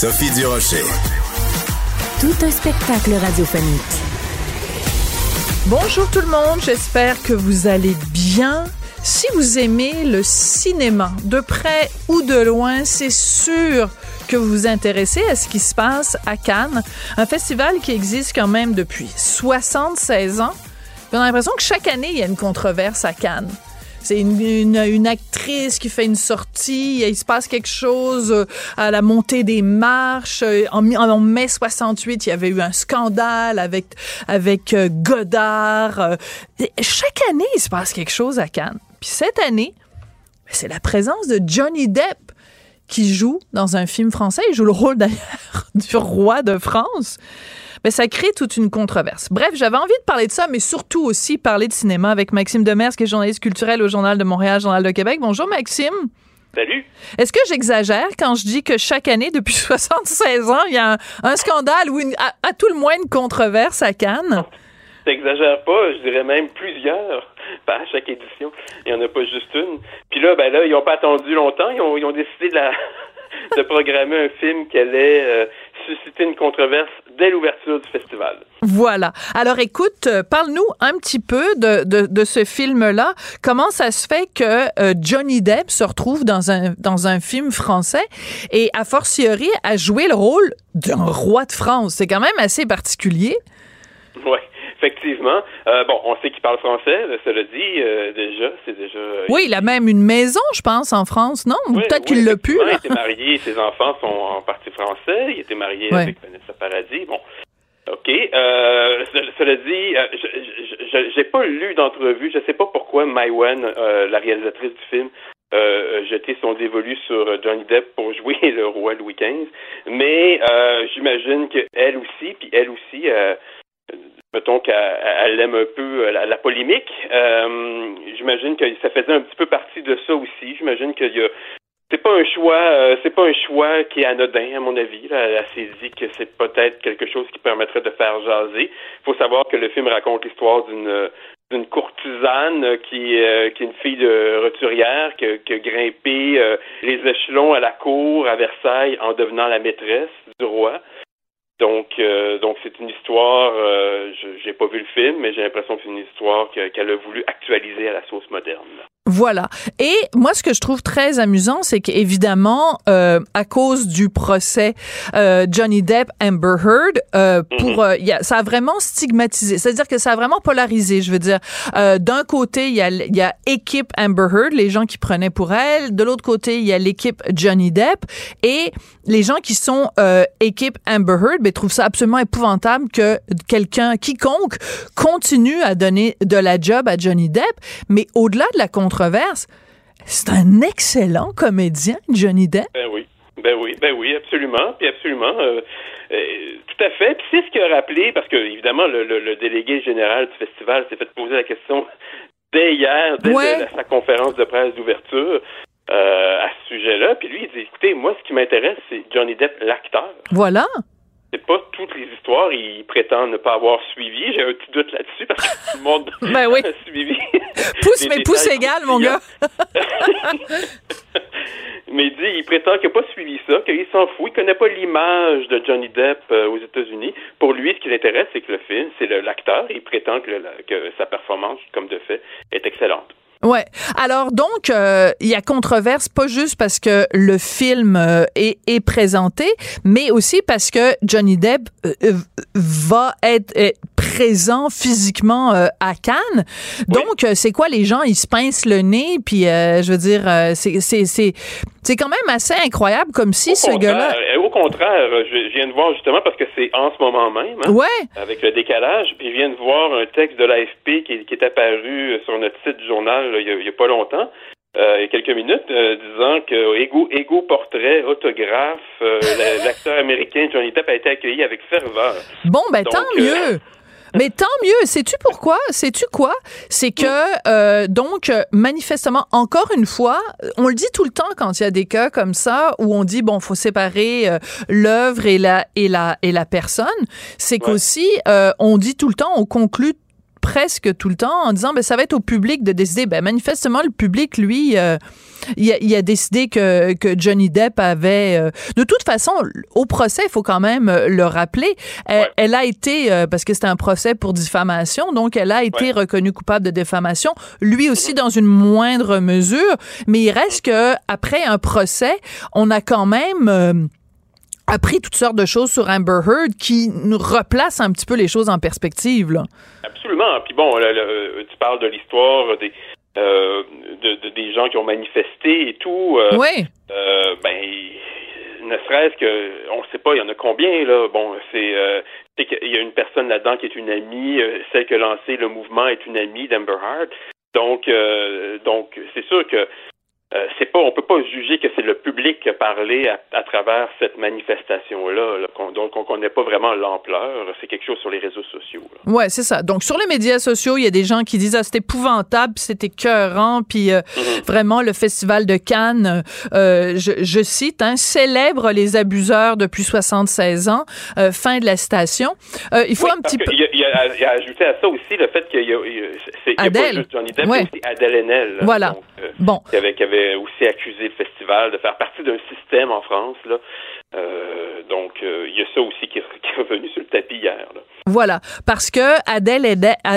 Sophie Durocher. Tout un spectacle radiophonique. Bonjour tout le monde, j'espère que vous allez bien. Si vous aimez le cinéma, de près ou de loin, c'est sûr que vous vous intéressez à ce qui se passe à Cannes, un festival qui existe quand même depuis 76 ans. On a l'impression que chaque année, il y a une controverse à Cannes. C'est une, actrice qui fait une sortie, il se passe quelque chose euh, à la montée des marches. Euh, en, en mai 68, il y avait eu un scandale avec, avec euh, Godard. Chaque année, il se passe quelque chose à Cannes. Puis cette année, ben, c'est la présence de Johnny Depp qui joue dans un film français. Il joue le rôle d'ailleurs du roi de France mais ça crée toute une controverse. Bref, j'avais envie de parler de ça, mais surtout aussi parler de cinéma avec Maxime Demers, qui est journaliste culturel au Journal de Montréal, Journal de Québec. Bonjour, Maxime. Salut. Est-ce que j'exagère quand je dis que chaque année, depuis 76 ans, il y a un, scandale ou à, tout le moins une controverse à Cannes? T'exagères pas, je dirais même plusieurs à chaque édition. Il n'y en a pas juste une. Puis là, ben là, ils n'ont pas attendu longtemps. Ils ont, ils ont décidé de, la, de programmer un film qui allait euh, susciter une controverse dès l'ouverture du festival. Voilà. Alors écoute, euh, parle-nous un petit peu de, de, de ce film-là. Comment ça se fait que euh, Johnny Depp se retrouve dans un, dans un film français et a fortiori a joué le rôle d'un roi de France? C'est quand même assez particulier. Oui. Effectivement. Euh, bon, on sait qu'il parle français, cela dit, euh, déjà, c'est déjà... Euh, oui, il a même une maison, je pense, en France, non? Peut-être qu'il l'a pu. Il était marié, ses enfants sont en partie français, il était marié avec Vanessa Paradis, bon... OK. Euh, cela dit, je j'ai pas lu d'entrevue. Je sais pas pourquoi Maïwen, la réalisatrice du film, euh, son dévolu sur Johnny Depp pour jouer le roi Louis XV. Mais euh, j'imagine qu'elle aussi, puis elle aussi, mettons qu'elle aime un peu euh, la, polémique. Euh, j'imagine que ça faisait un petit peu partie de ça aussi. J'imagine qu'il y a c'est pas un choix euh, c'est pas un choix qui est anodin à mon avis. Elle, s'est dit que c'est peut-être quelque chose qui permettrait de faire jaser. Il faut savoir que le film raconte l'histoire d'une courtisane qui, est une fille de roturière qui a grimpé les échelons à la cour à Versailles en devenant la maîtresse du roi. Donc, euh, donc c'est une histoire. Euh, j'ai pas vu le film, mais j'ai l'impression que c'est une histoire qu'elle a voulu actualiser à la sauce moderne. Voilà. Et moi, ce que je trouve très amusant, c'est qu'évidemment, euh, à cause du procès euh, Johnny Depp Amber Heard, euh, pour mhm. y a, ça a vraiment stigmatisé. C'est-à-dire que ça a vraiment polarisé. Je veux dire, d'un côté, il y a, y a équipe Amber Heard, les gens qui prenaient pour elle. De l'autre côté, il y a l'équipe Johnny Depp et les gens qui sont équipe Amber Heard, ben, trouvent ça absolument épouvantable que quelqu'un, quiconque, continue à donner de la job à Johnny Depp. Mais au-delà de la contre c'est un excellent comédien, Johnny Depp. Ben oui. Ben oui, ben oui, absolument, puis absolument, euh, euh, tout à fait. Puis c'est ce qui a rappelé, parce que évidemment le, délégué général du festival s'est fait poser la question dès hier, dès sa conférence de presse d'ouverture euh, à ce sujet-là. Puis lui, il dit écoutez, moi, ce qui m'intéresse, c'est Johnny Depp, l'acteur. Voilà c'est pas toutes les histoires, il prétend ne pas avoir suivi. J'ai un petit doute là-dessus parce que tout le monde ben oui. a suivi. pouce, mais pouce égal, mon gars. mais il dit, il prétend qu'il n'a pas suivi ça, qu'il s'en fout. Il connaît pas l'image de Johnny Depp euh, aux États-Unis. Pour lui, ce qui l'intéresse, c'est que le film, c'est l'acteur. Il prétend que, que sa performance, comme de fait, est excellente. Ouais. Alors donc, euh, il y a controverse pas juste parce que le film euh, est, est, présenté, mais aussi parce que Johnny Depp euh, va être présent physiquement à Cannes. Donc, c'est quoi les gens ils se pincent le nez puis je veux dire c'est c'est c'est c'est quand même assez incroyable comme si ce gars-là Au contraire, je, viens de voir justement parce que c'est en ce moment même hein, ouais. avec le décalage, puis je viens de voir un texte de l'AFP qui, qui est apparu sur notre site du journal il n'y a, pas longtemps. euh, il y a quelques minutes, euh, disant que Ego, Ego Portrait, autographe, euh, l'acteur américain Johnny Depp a été accueilli avec ferveur. Bon, ben tant mieux. Mais tant mieux. Sais-tu pourquoi? Sais-tu quoi? C'est que, donc, manifestement, encore une fois, on le dit tout le temps quand il y a des cas comme ça où on dit, bon, faut séparer l'œuvre et la, et, la, et la personne. C'est qu'aussi, on dit tout le temps, on conclut presque tout le temps en disant ben ça va être au public de décider. Ben manifestement le public lui euh, il, a, décidé que, que Johnny Depp avait euh, de toute façon au procès il faut quand même euh, le rappeler elle, a été parce que c'était un procès pour diffamation donc elle a été reconnue coupable de diffamation lui aussi dans une moindre mesure mais il reste que après un procès on a quand même appris toutes sortes de choses sur Amber Heard qui nous replace un petit peu les choses en perspective. Là. Absolument. Puis bon, tu parles de l'histoire des, euh, de, des gens qui ont manifesté et tout. Euh, oui. Euh, ben, ne serait-ce que, on ne sait pas, il y en a combien là. Bon, c'est il y a une personne là-dedans qui est une amie, celle qui a lancé le mouvement est une amie d'Amber Heard. Donc, donc, c'est sûr que euh, c'est pas, on peut pas juger que c'est le public qui a parlé à, travers cette manifestation-là, donc on connaît pas vraiment l'ampleur. C'est quelque chose sur les réseaux sociaux. Là. Ouais, c'est ça. Donc sur les médias sociaux, il y a des gens qui disent ah c'est épouvantable, c'est écœurant, puis euh, mm-hmm. vraiment le festival de Cannes, euh, je, cite, hein, célèbre les abuseurs depuis 76 ans. fin de la citation. il faut un petit peu. Il y, a, il, a, ajouté à ça aussi le fait qu'il y a, c'est, Adèle. pas juste Johnny Depp, ouais. aussi Adèle Haenel. Voilà. bon. Qui avait, qui avait aussi accusé le festival de faire partie d'un système en France. Là. Euh, donc, euh, il y a ça aussi qui, est revenu sur le tapis hier. Voilà, parce que Adèle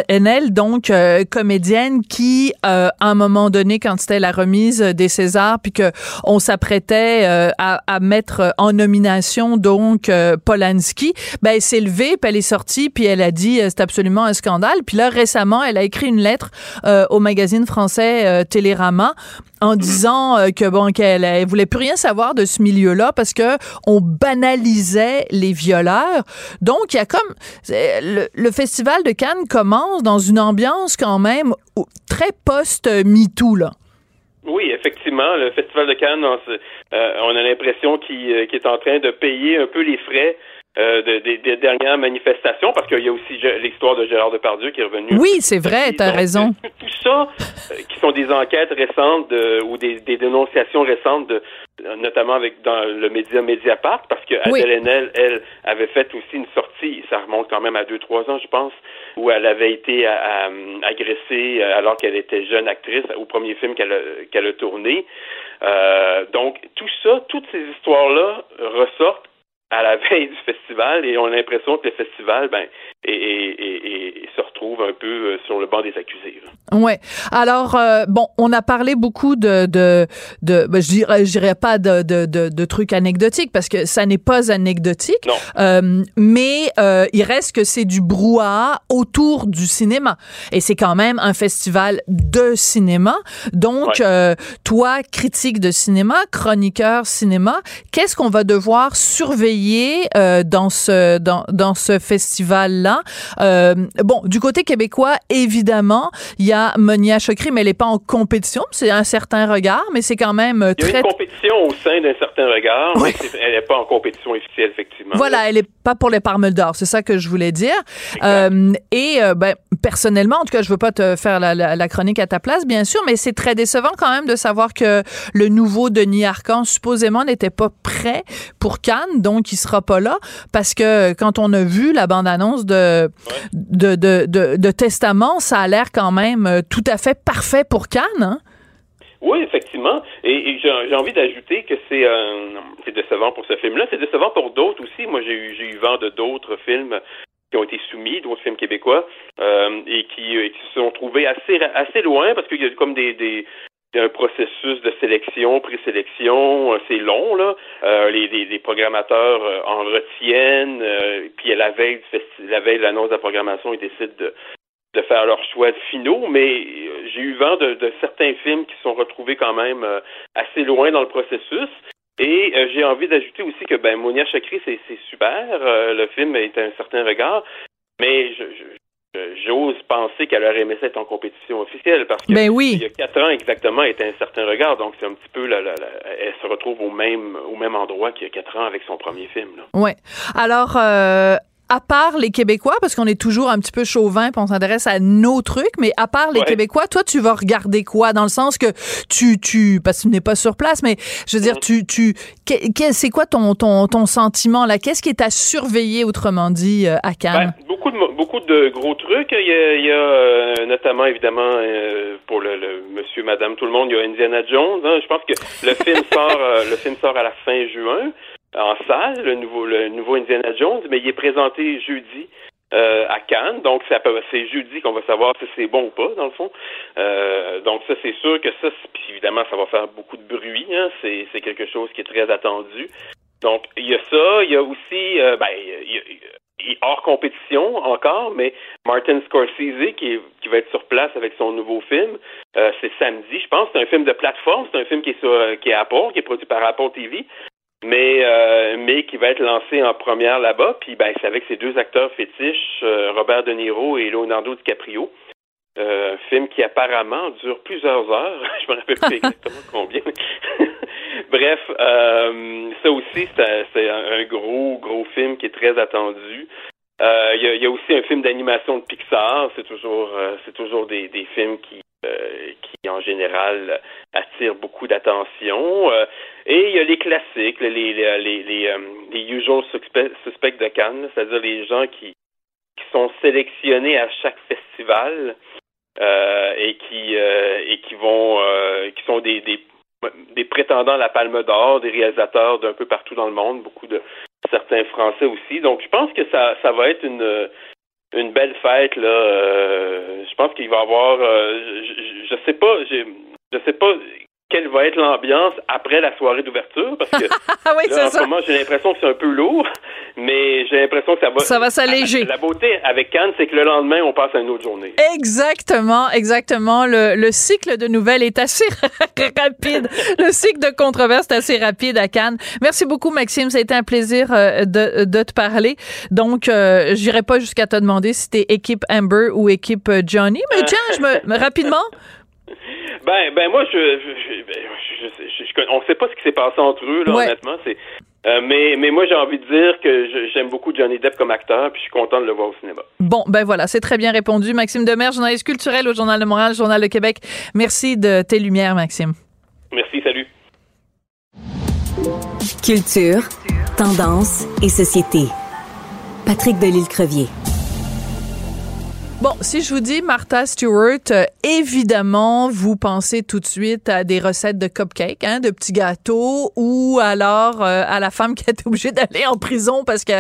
Haenel, donc euh, comédienne qui, à un moment donné, quand c'était la remise des Césars, puis que on s'apprêtait à, mettre en nomination donc Polanski, ben elle s'est levée, puis elle est sortie, puis elle a dit c'est absolument un scandale. Puis là, récemment, elle a écrit une lettre au magazine français Télérama en disant que bon qu'elle elle voulait plus rien savoir de ce milieu-là parce que on banalisait les violeurs. Donc, il y a comme... Le, Festival de Cannes commence dans une ambiance quand même très post-MeToo, là. Oui, effectivement, le Festival de Cannes, on, euh, a l'impression qu'il euh, est en train de payer un peu les frais euh, des dernières manifestations, parce qu'il y a aussi l'histoire de Gérard Depardieu qui est revenu. Oui, c'est vrai, tu as raison. Tout, ça, euh, qui sont des enquêtes récentes ou des, dénonciations récentes, de, notamment avec dans le média Mediapart, parce que Adèle Haenel, elle, avait fait aussi une sortie, ça remonte quand même à deux, trois ans, je pense, où elle avait été agressée alors qu'elle était jeune actrice au premier film qu'elle a, qu'elle a tourné. Euh, donc, tout ça, toutes ces histoires-là ressortent à la veille du festival et on a l'impression que le festival ben, et, se retrouve un peu euh, sur le banc des accusés. Ouais. Alors euh, bon, on a parlé beaucoup de de, de ben, je dirais je dirais pas de, de, de, trucs anecdotiques parce que ça n'est pas anecdotique. Non. Euh, mais euh, il reste que c'est du brouhaha autour du cinéma et c'est quand même un festival de cinéma. Donc toi critique de cinéma, chroniqueur cinéma, qu'est-ce qu'on va devoir surveiller dans ce dans dans ce festival là euh, bon, du côté québécois, évidemment, il y a Monia Chokri, mais elle n'est pas en compétition. C'est un certain regard, mais c'est quand même très... Il y a une compétition au sein d'un certain regard, mais elle n'est pas en compétition officielle, effectivement. Voilà, elle n'est pas pour les Parmes d'or, c'est ça que je voulais dire. Euh, et euh, ben, personnellement, en tout cas, je veux pas te faire la, chronique à ta place, bien sûr, mais c'est très décevant quand même de savoir que le nouveau Denis Arcand, supposément, n'était pas prêt pour Cannes, donc il sera pas là, parce que quand on a vu la bande-annonce de de, de, testament, ça a l'air quand même euh, tout à fait parfait pour Cannes. Hein? Oui, effectivement. Et, j'ai envie d'ajouter que c'est euh, décevant pour ce film-là. C'est décevant pour d'autres aussi. Moi, j'ai eu, eu vent de d'autres films qui ont été soumis, d'autres films québécois, euh, et qui, qui, se sont trouvés assez assez loin parce qu'il y a comme des, un processus de sélection, présélection, euh, c'est long là. Euh, les, programmateurs euh, en retiennent, puis à la veille du la veille de l'annonce de la programmation, ils décident de, faire leurs choix finaux. Mais j'ai eu vent de, certains films qui sont retrouvés quand même assez loin dans le processus. Et j'ai envie d'ajouter aussi que ben Monia Chakri, c'est super. le film est un certain regard, mais je, j'ose penser qu'elle aurait aimé ça être en compétition officielle parce que ben oui. il y a quatre ans exactement, elle était un certain regard, donc c'est un petit peu la, elle se retrouve au même au même endroit qu'il y a quatre ans avec son premier film. Là. Ouais. Alors euh, à part les Québécois, parce qu'on est toujours un petit peu chauvin, puis on s'intéresse à nos trucs, mais à part les Québécois, toi, tu vas regarder quoi? Dans le sens que tu, tu, parce que tu n'es pas sur place, mais je veux dire, tu, tu, c'est quoi ton, ton, ton sentiment là? Qu'est-ce qui est à surveiller, autrement dit, euh, à Cannes? Ben, beaucoup de, beaucoup de gros trucs. Il y a, euh, notamment, évidemment, euh, pour le, monsieur, madame, tout le monde, il y a Indiana Jones. Hein. Je pense que le film sort, le film sort à la fin juin en salle, le nouveau, le nouveau Indiana Jones, mais il est présenté jeudi euh, à Cannes. Donc, c'est jeudi qu'on va savoir si c'est bon ou pas, dans le fond. Euh, donc, ça, c'est sûr que ça, puis évidemment, ça va faire beaucoup de bruit. Hein. C'est, quelque chose qui est très attendu. Donc, il y a ça. Il y a aussi, euh, ben, il y a, hors compétition encore, mais Martin Scorsese qui, qui va être sur place avec son nouveau film. c'est samedi, je pense. C'est un film de plateforme. C'est un film qui est sur qui est Apple, qui est produit par Apple TV mais euh, mais qui va être lancé en première là-bas. Puis ben c'est avec ces deux acteurs fétiches, euh, Robert De Niro et Leonardo DiCaprio. Euh, film qui apparemment dure plusieurs heures. Je me rappelle plus exactement combien. Bref, euh, ça aussi c'est un, gros gros film qui est très attendu. Il y y, a, aussi un film d'animation de Pixar. C'est toujours c'est toujours des, des films qui qui en général attirent beaucoup d'attention. Et il y a les classiques, les, les, les, les, euh, usual suspects de Cannes, c'est-à-dire les gens qui, qui sont sélectionnés à chaque festival euh, et qui euh, et qui vont euh, qui sont des, des, des prétendants à la Palme d'Or, des réalisateurs d'un peu partout dans le monde, beaucoup de certains Français aussi. Donc je pense que ça ça va être une une belle fête là. Euh, je pense qu'il va y avoir je, je, sais pas, je sais pas quelle va être l'ambiance après la soirée d'ouverture parce que oui, là, en ce moment j'ai l'impression que c'est un peu lourd mais j'ai l'impression que ça va ça va s'alléger la beauté avec Cannes c'est que le lendemain on passe à une autre journée exactement exactement le, le cycle de nouvelles est assez rapide le cycle de controverse est assez rapide à Cannes merci beaucoup Maxime ça a été un plaisir euh, de, de te parler donc euh, j'irai pas jusqu'à te demander si t'es équipe Amber ou équipe euh, Johnny mais tiens je me rapidement ben, ben moi, je, je, ben, on ne sait pas ce qui s'est passé entre eux, là, honnêtement. C'est, euh, mais, mais moi, j'ai envie de dire que j'aime beaucoup Johnny Depp comme acteur, puis je suis content de le voir au cinéma. Bon, ben voilà, c'est très bien répondu. Maxime Demers, journaliste culturel au Journal de Montréal, Journal de Québec. Merci de tes lumières, Maxime. Merci, salut. Culture, tendance et société. Patrick Delisle-Crevier. Bon, si je vous dis Martha Stewart, euh, évidemment, vous pensez tout de suite à des recettes de cupcakes, hein, de petits gâteaux, ou alors euh, à la femme qui a été obligée d'aller en prison parce que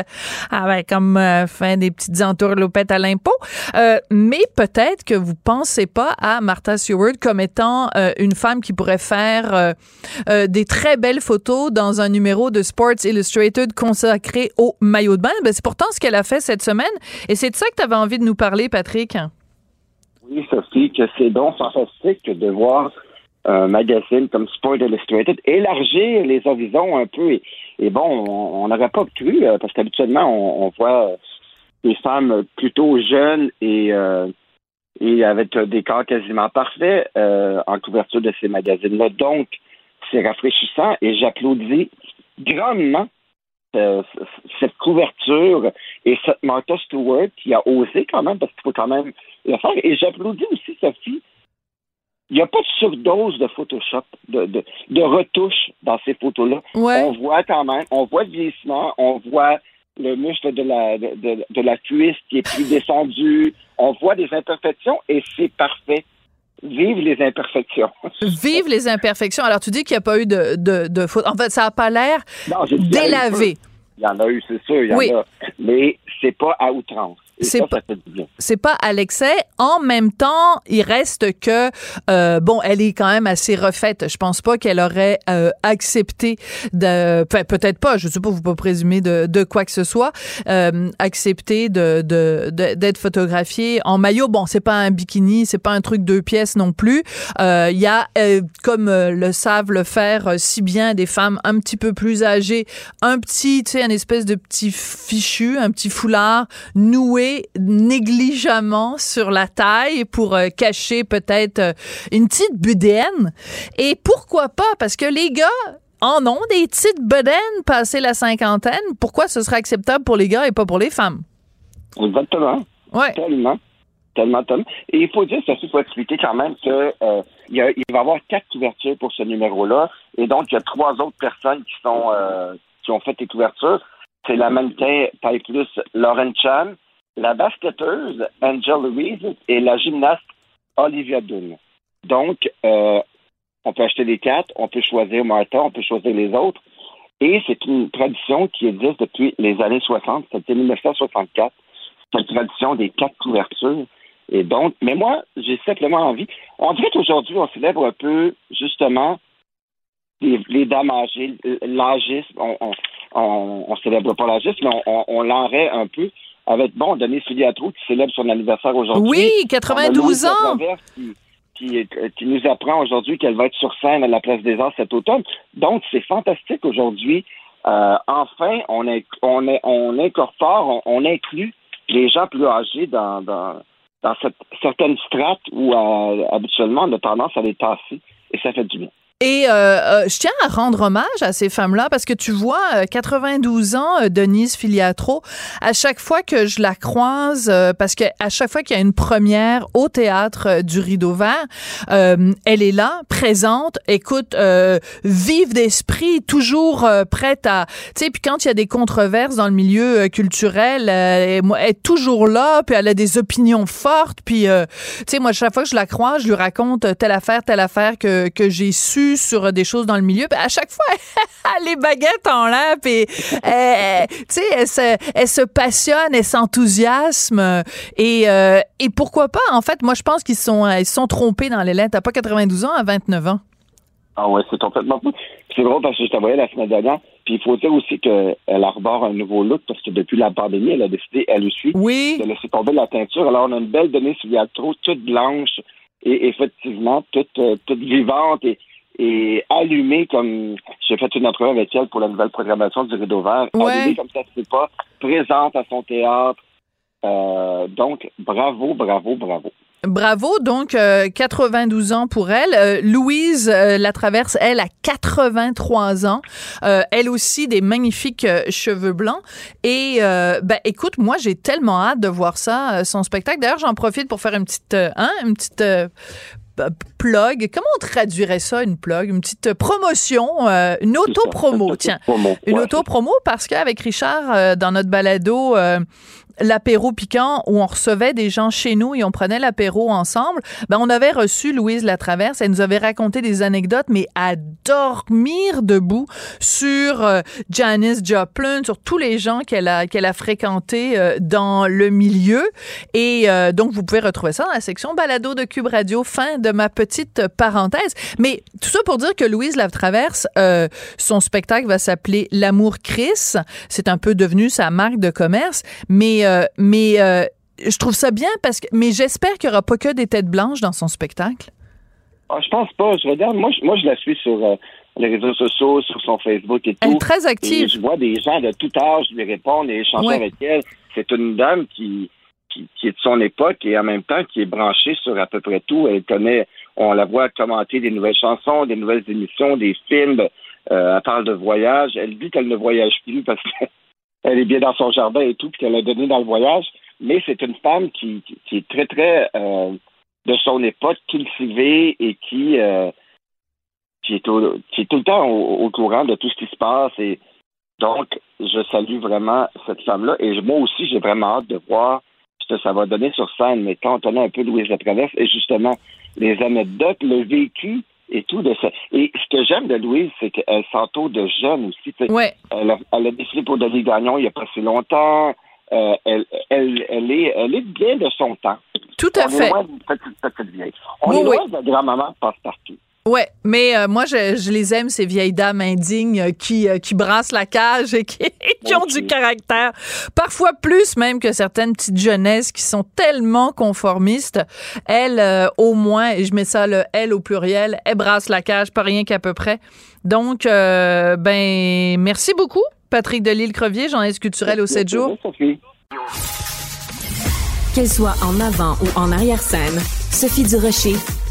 avait comme euh, fait des petites entourloupettes à l'impôt. mais peut-être que vous pensez pas à Martha Stewart comme étant une femme qui pourrait faire des très belles photos dans un numéro de Sports Illustrated consacré au maillot de bain. Ben, c'est pourtant ce qu'elle a fait cette semaine, et c'est de ça que tu avais envie de nous parler, Patrick. Oui, Sophie, que c'est donc fantastique de voir un magazine comme Sport Illustrated élargir les horizons un peu. Et, bon, on n'aurait pas cru, euh, parce qu'habituellement, on, voit des femmes plutôt jeunes et, euh, et avec des corps quasiment parfaits euh, en couverture de ces magazines-là. Donc, c'est rafraîchissant et j'applaudis grandement euh, cette couverture et cette Martha Stewart qui a osé quand même, parce qu'il faut quand même le faire. Et j'applaudis aussi Sophie. Il n'y a pas de surdose de Photoshop, de, de, de retouches dans ces photos-là. On voit quand même, on voit le vieillissement, on voit le muscle de la, de, de la cuisse qui est plus descendu, on voit des imperfections et c'est parfait. Vive les imperfections. Vive les imperfections. Alors, tu dis qu'il n'y a pas eu de, de, de faute. En fait, ça n'a pas l'air délavé. Il y en a eu, c'est sûr, il y en a. Mais c'est pas à outrance. C'est pas, c'est pas à l'excès. En même temps, il reste que euh, bon, elle est quand même assez refaite. Je pense pas qu'elle aurait euh, accepté de, peut-être pas. Je sais pas, vous pas présumer de, de quoi que ce soit, euh, de, de, d'être photographiée en maillot. Bon, c'est pas un bikini, c'est pas un truc deux pièces non plus. Euh, il y a, euh, comme le savent le faire si bien des femmes un petit peu plus âgées, un petit, tu sais, un espèce de petit fichu, un petit foulard noué négligemment sur la taille pour euh, cacher peut-être euh, une petite budaine. Et pourquoi pas? Parce que les gars en ont des petites bedaines passées la cinquantaine. Pourquoi ce serait acceptable pour les gars et pas pour les femmes? Exactement. Ouais. Tellement. Tellement, tellement. Et il faut dire, ça faut expliquer quand même que euh, il, va y avoir quatre couvertures pour ce numéro-là. Et donc, il y a trois autres personnes qui sont euh, qui ont fait les couvertures. C'est la mannequin taille plus Lauren Chan, la basketteuse Angel Louise et la gymnaste Olivia Dunn. Donc, euh, on peut acheter les quatre, on peut choisir Martha, on peut choisir les autres. Et c'est une tradition qui existe depuis les années 60, c'était 1964, cette tradition des quatre couvertures. Et donc, mais moi, j'ai simplement envie. On dirait qu'aujourd'hui, on célèbre un peu, justement, les, dames âgées, l'agisme. On, on, on, on, célèbre pas l'agisme, mais on, on, l'enraie un peu avec, bon, Denis Filiatro qui célèbre son anniversaire aujourd'hui. Oui, 92 ans! Qui, qui, nous apprend aujourd'hui qu'elle va être sur scène à la Place des Arts cet automne. Donc, c'est fantastique aujourd'hui. Euh, enfin, on, est, on, est, on incorpore, on, on inclut les gens plus âgés dans, dans, dans cette, certaines strates où euh, habituellement on a tendance à les tasser et ça fait du bien. Et euh, euh, je tiens à rendre hommage à ces femmes-là parce que tu vois, 92 euh, ans, euh, Denise Filiatro, à chaque fois que je la croise, parce que à chaque fois qu'il y a une première au théâtre du Rideau Vert, elle est là, présente, écoute, vive d'esprit, toujours prête à, tu sais, puis quand il y a des controverses dans le milieu culturel, elle, est toujours là, puis elle a des opinions fortes, puis tu sais, moi chaque fois que je la croise, je lui raconte telle affaire, telle affaire que que j'ai su sur des choses dans le milieu. à chaque fois, les baguettes en l'air, et euh, tu sais, elle se, elle se passionne, elle s'enthousiasme. Et, euh, et pourquoi pas? En fait, moi, je pense qu'ils sont, ils sont trompés dans les lettres. T'as pas 92 ans à 29 ans. Ah ouais, c'est complètement fou. C'est drôle parce que je t'envoyais la semaine dernière. Puis il faut dire aussi qu'elle arbore un nouveau look parce que depuis la pandémie, elle a décidé, elle aussi, oui. de laisser tomber la teinture. Alors on a une belle donnée sur trop toute blanche et effectivement toute, euh, toute vivante et et allumée comme j'ai fait une entrevue avec elle pour la nouvelle programmation du Rideau Vert, allumée comme ça c'est pas, présente à son théâtre. Euh, donc, bravo, bravo, bravo. Bravo, donc 92 euh, ans pour elle. Euh, Louise euh, la traverse, elle a 83 ans. elle aussi des magnifiques cheveux blancs. Et ben écoute, moi j'ai tellement hâte de voir ça, son spectacle. D'ailleurs, j'en profite pour faire une petite, hein, une petite plug. Comment on traduirait ça, une plug? Une petite promotion, euh, une auto-promo, tiens. Une auto-promo parce qu'avec Richard, euh, dans notre balado, euh, l'apéro piquant où on recevait des gens chez nous et on prenait l'apéro ensemble, ben on avait reçu Louise Latraverse. Elle nous avait raconté des anecdotes, mais à dormir debout sur euh, Janice Joplin, sur tous les gens qu'elle a qu'elle a fréquentés euh, dans le milieu. Et euh, donc vous pouvez retrouver ça dans la section balado de Cube Radio. Fin de ma petite parenthèse. Mais tout ça pour dire que Louise Latraverse, son spectacle va s'appeler L'amour Chris. C'est un peu devenu sa marque de commerce, mais euh, mais euh, je trouve ça bien parce que. Mais j'espère qu'il n'y aura pas que des têtes blanches dans son spectacle. Ah, je pense pas. Je regarde. Moi, je, moi, je la suis sur euh, les réseaux sociaux, sur son Facebook et tout. Elle est très active. je vois des gens de tout âge lui répondre et échanger avec elle. C'est une dame qui, qui, est de son époque et en même temps qui est branchée sur à peu près tout. Elle connaît. On la voit commenter des nouvelles chansons, des nouvelles émissions, des films. elle parle de voyage. Elle dit qu'elle ne voyage plus parce que elle est bien dans son jardin et tout, puis qu'elle a donné dans le voyage. Mais c'est une femme qui, qui, est très, très euh, de son époque, cultivée et qui, euh, qui, est qui est tout le temps au, courant de tout ce qui se passe. Et donc, je salue vraiment cette femme-là. Et moi aussi, j'ai vraiment hâte de voir ce que ça va donner sur scène. Mais quand on connaît un peu Louise Latraverse et justement les anecdotes, le vécu et tout de ça. Et ce que j'aime de Louise, c'est qu'elle s'entoure de jeunes aussi. Ouais. Elle, a, elle, a, décidé pour David Gagnon il n'y a pas si longtemps. Euh, elle, elle, elle, est, elle est bien de son temps. Tout à On fait. Est loin petite, petite vieille. On est loin de la grand-maman passe-partout. Ouais, mais euh, moi je, je, les aime ces vieilles dames indignes euh, qui euh, qui brassent la cage et qui, qui ont du caractère, parfois plus même que certaines petites jeunesses qui sont tellement conformistes. Elle au moins, et je mets ça le elle au pluriel, elle brasse la cage, pas rien qu'à peu près. Donc ben merci beaucoup Patrick Delisle Crevier, journaliste culturel au 7 jours. Qu'elle soit en avant ou en arrière-scène, Sophie Durocher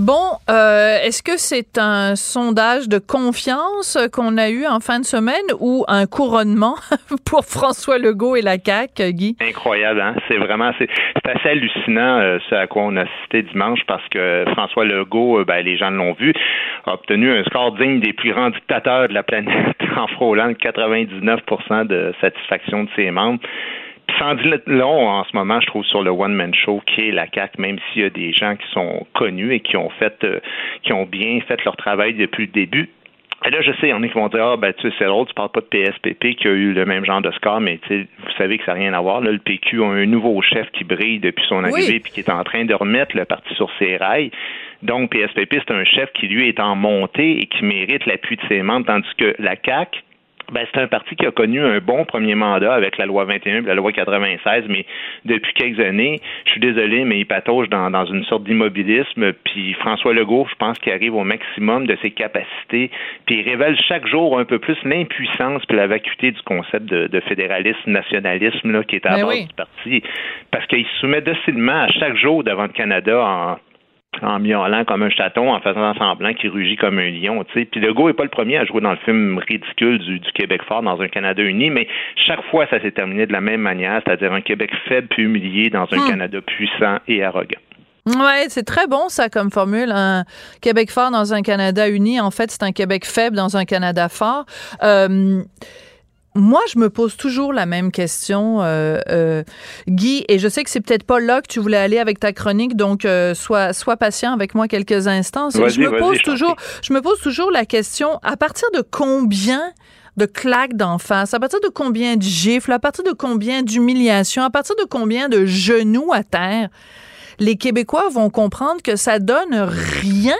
Bon, euh, est-ce que c'est un sondage de confiance qu'on a eu en fin de semaine ou un couronnement pour François Legault et la CAQ, Guy? Incroyable, hein? C'est vraiment, c'est assez hallucinant euh, ce à quoi on a assisté dimanche parce que François Legault, euh, ben, les gens l'ont vu, a obtenu un score digne des plus grands dictateurs de la planète en frôlant 99% de satisfaction de ses membres sans dit long en ce moment, je trouve, sur le One Man Show qui est la CAQ, même s'il y a des gens qui sont connus et qui ont fait, euh, qui ont bien fait leur travail depuis le début. Et là, je sais, il y en a qui vont dire, ah, ben, tu sais, c'est drôle, tu parles pas de PSPP qui a eu le même genre de score, mais tu sais, vous savez que ça n'a rien à voir. Là, le PQ a un nouveau chef qui brille depuis son arrivée et qui est en train de remettre le parti sur ses rails. Donc, PSPP, c'est un chef qui, lui, est en montée et qui mérite l'appui de ses membres, tandis que la CAQ, ben, c'est un parti qui a connu un bon premier mandat avec la loi 21 et la loi 96, mais depuis quelques années, je suis désolé, mais il patauge dans, dans une sorte d'immobilisme. Puis François Legault, je pense qu'il arrive au maximum de ses capacités, puis il révèle chaque jour un peu plus l'impuissance puis la vacuité du concept de, de fédéralisme, nationalisme là, qui est à la ben base du parti, parce qu'il se soumet docilement à chaque jour devant le Canada en en miaulant comme un chaton, en faisant semblant qu'il rugit comme un lion. sais. Puis Legault n'est pas le premier à jouer dans le film ridicule du, Québec fort dans un Canada uni, mais chaque fois, ça s'est terminé de la même manière, c'est-à-dire un Québec faible puis humilié dans un hmm. Canada puissant et arrogant. Ouais, c'est très bon ça comme formule. Un Québec fort dans un Canada uni, en fait, c'est un Québec faible dans un Canada fort. Euh, moi, je me pose toujours la même question, euh, euh, Guy, et je sais que c'est peut-être pas là que tu voulais aller avec ta chronique, donc euh, sois, sois patient avec moi quelques instants. Je me pose toujours, je me pose toujours la question à partir de combien de claques d'en face, à partir de combien de gifles, à partir de combien d'humiliations, à partir de combien de genoux à terre, les Québécois vont comprendre que ça donne rien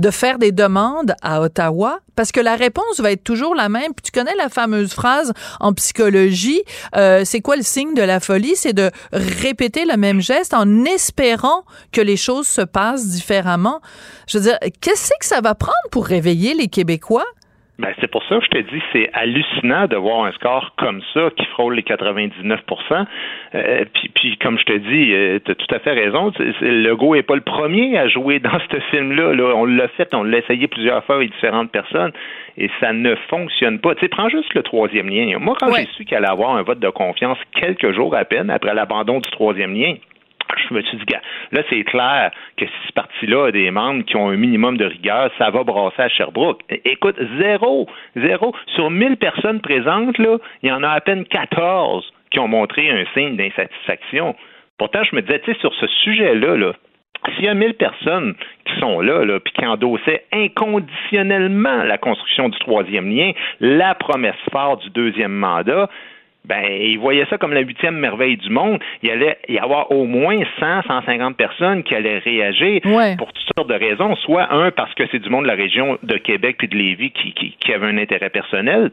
de faire des demandes à Ottawa? Parce que la réponse va être toujours la même. Puis tu connais la fameuse phrase en psychologie, euh, c'est quoi le signe de la folie? C'est de répéter le même geste en espérant que les choses se passent différemment. Je veux dire, qu'est-ce que ça va prendre pour réveiller les Québécois? Ben, c'est pour ça que je te dis, c'est hallucinant de voir un score comme ça qui frôle les 99 euh, puis, puis, comme je te dis, euh, tu as tout à fait raison. Le go est pas le premier à jouer dans ce film-là. Là. On l'a fait, on l'a essayé plusieurs fois avec différentes personnes et ça ne fonctionne pas. Tu sais, prends juste le troisième lien. Moi, quand j'ai su qu'il allait avoir un vote de confiance quelques jours à peine après l'abandon du troisième lien, je me suis dit, là, c'est clair que si ce parti-là a des membres qui ont un minimum de rigueur, ça va brasser à Sherbrooke. Écoute, zéro, zéro. Sur 1000 personnes présentes, il y en a à peine 14 qui ont montré un signe d'insatisfaction. Pourtant, je me disais, tu sais, sur ce sujet-là, là, s'il y a 1000 personnes qui sont là, là puis qui endossaient inconditionnellement la construction du troisième lien, la promesse forte du deuxième mandat, ben, ils voyaient ça comme la huitième merveille du monde. Il allait y avoir au moins 100, 150 personnes qui allaient réagir pour toutes sortes de raisons. Soit, un, parce que c'est du monde de la région de Québec puis de Lévis qui, qui, qui avait un intérêt personnel.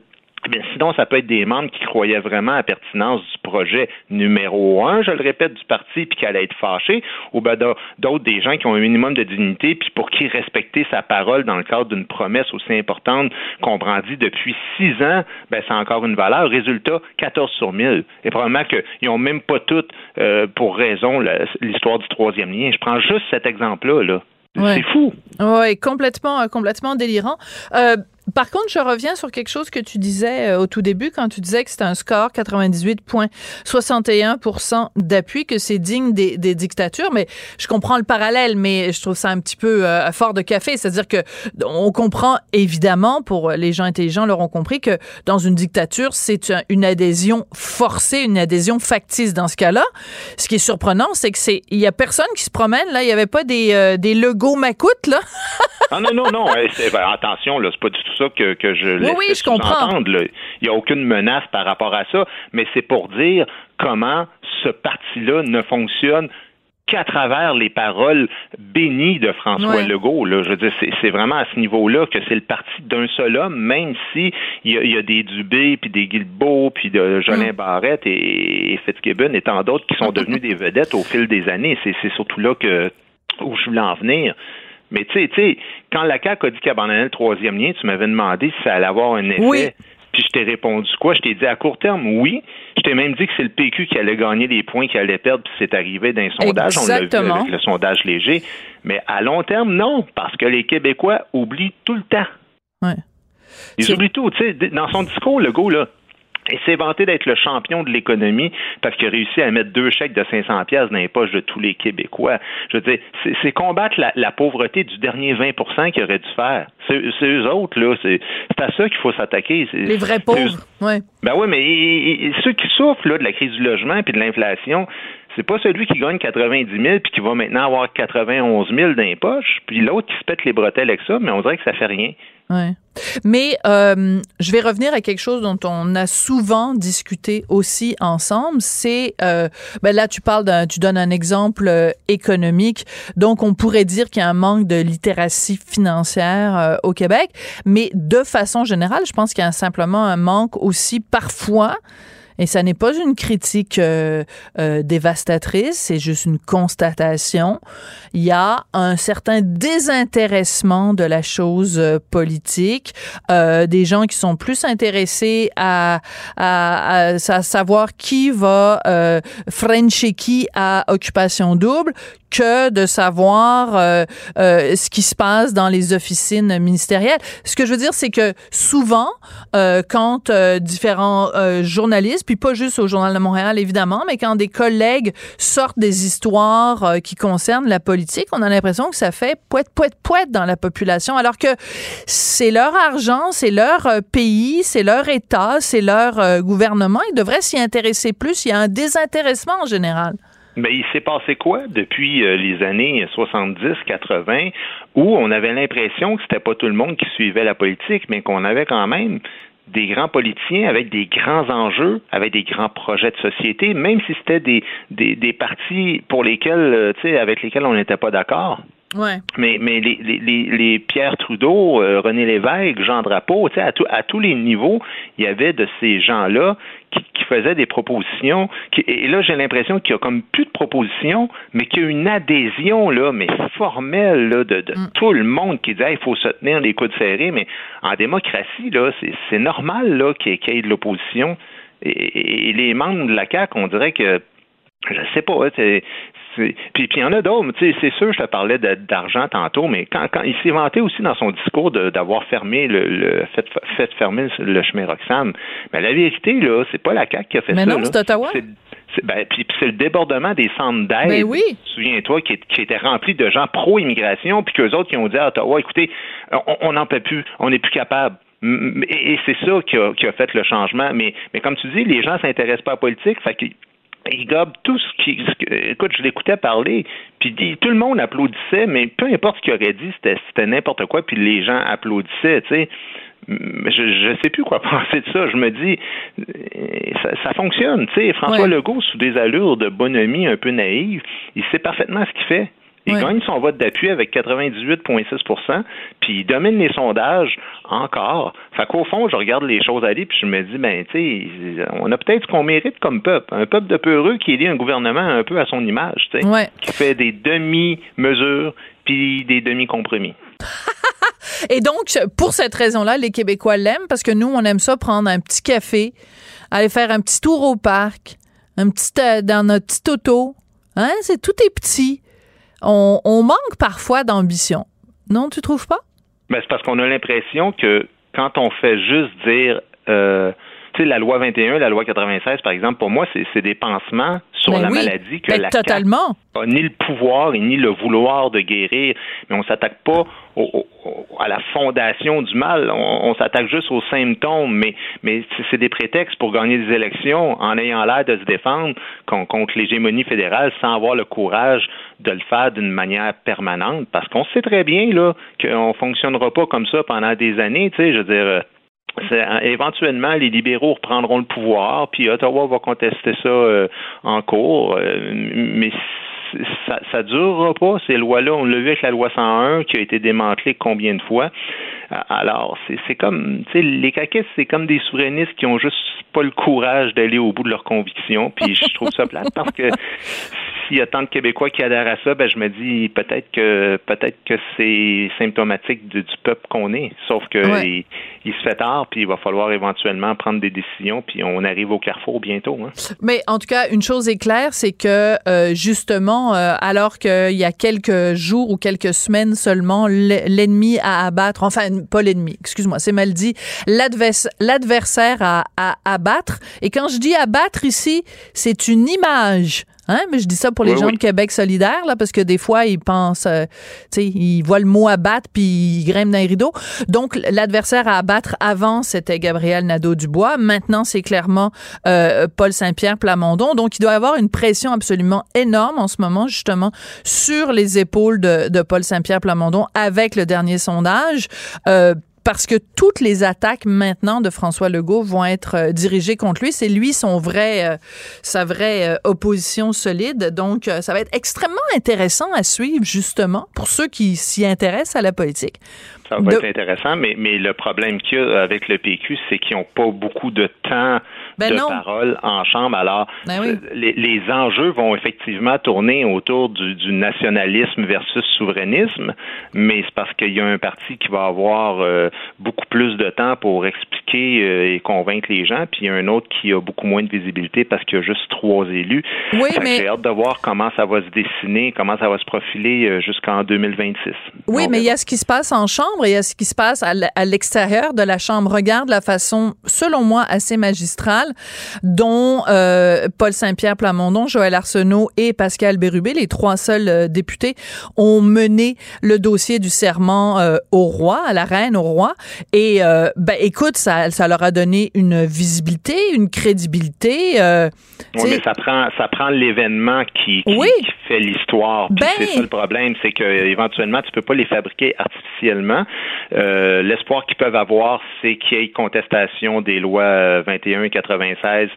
Bien, sinon, ça peut être des membres qui croyaient vraiment à la pertinence du projet numéro un, je le répète, du parti, puis qui allaient être fâchés, ou ben, d'autres, des gens qui ont un minimum de dignité, puis pour qui respecter sa parole dans le cadre d'une promesse aussi importante qu'on brandit depuis six ans, ben, c'est encore une valeur. Résultat, 14 sur 1000. Et probablement qu'ils n'ont même pas toutes euh, pour raison l'histoire du troisième lien. Je prends juste cet exemple-là. Là. C'est fou. Oui, complètement, complètement délirant. Euh, par contre, je reviens sur quelque chose que tu disais euh, au tout début quand tu disais que c'est un score 98,61 d'appui, que c'est digne des, dictatures. Mais je comprends le parallèle, mais je trouve ça un petit peu euh, fort de café. C'est-à-dire que on comprend évidemment, pour les gens intelligents l'auront compris, que dans une dictature, c'est une adhésion forcée, une adhésion factice. Dans ce cas-là, ce qui est surprenant, c'est que c'est il y a personne qui se promène là. Il y avait pas des euh, des logos macoutes là. ah non non non. Ben, attention là, c'est pas du tout ça que, que je oui, oui, je comprends. Il n'y a aucune menace par rapport à ça, mais c'est pour dire comment ce parti-là ne fonctionne qu'à travers les paroles bénies de François Legault. Là. Je veux dire, c'est vraiment à ce niveau-là que c'est le parti d'un seul homme, même si il y, a, des Dubé, puis des Guilbeault, puis de Jolin mm. Barrette et, Fitzgibbon et tant d'autres qui sont devenus des vedettes au fil des années. C'est surtout là que où je voulais en venir. Mais tu sais, quand la CAQ a dit qu'elle abandonnait le troisième lien, tu m'avais demandé si ça allait avoir un effet. Puis je t'ai répondu quoi? Je t'ai dit à court terme, oui. Je t'ai même dit que c'est le PQ qui allait gagner des points, qui allait perdre, puis c'est arrivé d'un sondage. On l'a vu avec le sondage léger. Mais à long terme, non, parce que les Québécois oublient tout le temps. Ouais. Ils oublient tout. Tu sais, dans son discours, le gars, là, il s'est vanté d'être le champion de l'économie parce qu'il a réussi à mettre deux chèques de 500 pièces dans les poches de tous les Québécois. Je veux dire, c'est combattre la, pauvreté du dernier 20% qu'il aurait dû faire. C'est eux autres, là. C'est à ça qu'il faut s'attaquer. Les vrais pauvres, oui. Ben oui, mais ceux qui souffrent là, de la crise du logement puis de l'inflation, c'est pas celui qui gagne 90 000 puis qui va maintenant avoir 91 000 dans les poches, puis l'autre qui se pète les bretelles avec ça, mais on dirait que ça fait rien. Ouais. Mais euh, je vais revenir à quelque chose dont on a souvent discuté aussi ensemble. C'est euh, ben là tu parles d'un, tu donnes un exemple euh, économique. Donc on pourrait dire qu'il y a un manque de littératie financière euh, au Québec, mais de façon générale, je pense qu'il y a simplement un manque aussi parfois et ça n'est pas une critique euh, euh, dévastatrice, c'est juste une constatation. Il y a un certain désintéressement de la chose euh, politique, des gens qui sont plus intéressés à, à, à, savoir qui va Frencher qui à occupation double que de savoir euh, euh, ce qui se passe dans les officines ministérielles. Ce que je veux dire, c'est que souvent, euh, quand euh, différents euh, journalistes, puis pas juste au Journal de Montréal, évidemment, mais quand des collègues sortent des histoires euh, qui concernent la politique, on a l'impression que ça fait poète, poète, poète dans la population, alors que c'est leur argent, c'est leur pays, c'est leur État, c'est leur gouvernement. Ils devraient s'y intéresser plus. Il y a un désintéressement en général. Mais il s'est passé quoi depuis euh, les années 70-80 où on avait l'impression que c'était pas tout le monde qui suivait la politique, mais qu'on avait quand même des grands politiciens avec des grands enjeux, avec des grands projets de société, même si c'était des, des, partis pour lesquels, euh, tu sais, avec lesquels on n'était pas d'accord. Ouais. Mais, mais les, les, les Pierre Trudeau, euh, René Lévesque, Jean Drapeau, à, à tous les niveaux, il y avait de ces gens-là qui, qui, faisaient des propositions. Qui, et là, j'ai l'impression qu'il y a comme plus de propositions, mais qu'il y a une adhésion, là, mais formelle, là, de, de mm. tout le monde qui dit il faut se tenir les coudes serrés. Mais en démocratie, là, c'est normal là, qu'il y, ait de l'opposition. Et, et, les membres de la CAQ, on dirait que je sais pas, puis, puis il y en a d'autres. C'est sûr, je te parlais d'argent tantôt, mais quand, quand il s'est vanté aussi dans son discours d'avoir fermé le, le fait, fait, fermer le chemin Roxham. Mais la vérité, là, c'est pas la CAQ qui a fait mais ça. non, c'est Ottawa. Ben, puis c'est le débordement des centres d'aide. Ben oui. Souviens-toi, qui, qui était rempli de gens pro-immigration, puis qu'eux autres qui ont dit à Ottawa, écoutez, on n'en peut plus, on n'est plus capable. Et c'est ça qui a, qui a, fait le changement. Mais, mais comme tu dis, les gens s'intéressent pas à la politique. Fait il gobe tout ce qui. écoute, je l'écoutais parler, puis tout le monde applaudissait, mais peu importe ce qu'il aurait dit, c'était n'importe quoi, puis les gens applaudissaient, tu sais. Je ne sais plus quoi penser de ça. Je me dis, ça, ça fonctionne. Tu sais, François Legault, sous des allures de bonhomie un peu naïve, il sait parfaitement ce qu'il fait. Il gagne son vote d'appui avec 98,6% puis il domine les sondages encore. Fait qu'au fond, je regarde les choses aller, puis je me dis, ben, tu sais, on a peut-être ce qu'on mérite comme peuple. Un peuple de peureux qui élit un gouvernement un peu à son image, tu sais, qui fait des demi-mesures puis des demi-compromis. Et donc, pour cette raison-là, les Québécois l'aiment parce que nous, on aime ça prendre un petit café, aller faire un petit tour au parc, un petit euh, dans notre petit auto. Hein? C'est tout est petit on, manque parfois d'ambition. Non, tu trouves pas? Ben, c'est parce qu'on a l'impression que quand on fait juste dire euh, tu sais, la loi 21, la loi 96, par exemple, pour moi, c'est des pansements sur ben la maladie que ben, la totalement. ni le pouvoir et ni le vouloir de guérir. Mais on s'attaque pas à la fondation du mal. On, s'attaque juste aux symptômes. Mais, mais c'est des prétextes pour gagner des élections en ayant l'air de se défendre contre l'hégémonie fédérale sans avoir le courage de le faire d'une manière permanente. Parce qu'on sait très bien là qu'on fonctionnera pas comme ça pendant des années. Tu sais, je veux dire Hein, éventuellement, les libéraux reprendront le pouvoir, puis Ottawa va contester ça euh, en cours. Euh, mais ça, ça durera pas, ces lois-là. On l'a vu avec la loi 101 qui a été démantelée combien de fois? Alors, c'est comme, tu sais, les caquistes, c'est comme des souverainistes qui ont juste pas le courage d'aller au bout de leurs convictions. Puis je trouve ça plate parce que s'il y a tant de Québécois qui adhèrent à ça, ben je me dis peut-être que peut-être que c'est symptomatique du peuple qu'on est. Sauf que il, se fait tard, puis il va falloir éventuellement prendre des décisions, puis on arrive au carrefour bientôt. Hein. Mais en tout cas, une chose est claire, c'est que euh, justement, euh, alors qu'il y a quelques jours ou quelques semaines seulement, l'ennemi à abattre, enfin pas l'ennemi, excuse-moi, c'est mal dit, l'adversaire à, à abattre. Et quand je dis abattre ici, c'est une image Hein? Mais je dis ça pour les gens de Québec solidaire, là, parce que des fois, ils pensent, euh, tu sais, ils voient le mot abattre puis ils grimpent dans les rideaux. Donc, l'adversaire à abattre avant, c'était Gabriel Nadeau-Dubois. Maintenant, c'est clairement euh, Paul Saint-Pierre Plamondon. Donc, il doit y avoir une pression absolument énorme en ce moment, justement, sur les épaules de, de Paul Saint-Pierre Plamondon avec le dernier sondage. Euh, parce que toutes les attaques maintenant de François Legault vont être euh, dirigées contre lui. C'est lui son vrai, euh, sa vraie euh, opposition solide. Donc, ça va être extrêmement intéressant à suivre, justement, pour ceux qui s'y intéressent à la politique. Ça va être intéressant, mais, mais le problème qu'il y a avec le PQ, c'est qu'ils n'ont pas beaucoup de temps ben de parole en chambre. Alors, ben les, les, enjeux vont effectivement tourner autour du, du nationalisme versus souverainisme, mais c'est parce qu'il y a un parti qui va avoir euh, beaucoup plus de temps pour expliquer euh, et convaincre les gens, puis il y a un autre qui a beaucoup moins de visibilité parce qu'il y a juste trois élus. Oui, mais... J'ai hâte de voir comment ça va se dessiner, comment ça va se profiler euh, jusqu'en 2026. Oui, mais il y a ce qui se passe en chambre et à ce qui se passe à l'extérieur de la Chambre. Regarde la façon, selon moi, assez magistrale dont euh, Paul Saint-Pierre Plamondon, Joël Arsenault et Pascal Bérubé, les trois seuls euh, députés, ont mené le dossier du serment euh, au roi, à la reine, au roi. Et ben, écoute, ça, ça leur a donné une visibilité, une crédibilité. oui, mais ça prend, ça prend l'événement qui, qui, fait l'histoire. Ben, c'est ça le problème, c'est que éventuellement tu peux pas les fabriquer artificiellement. Euh, l'espoir qu'ils peuvent avoir, c'est qu'il y ait contestation des lois 21 et 96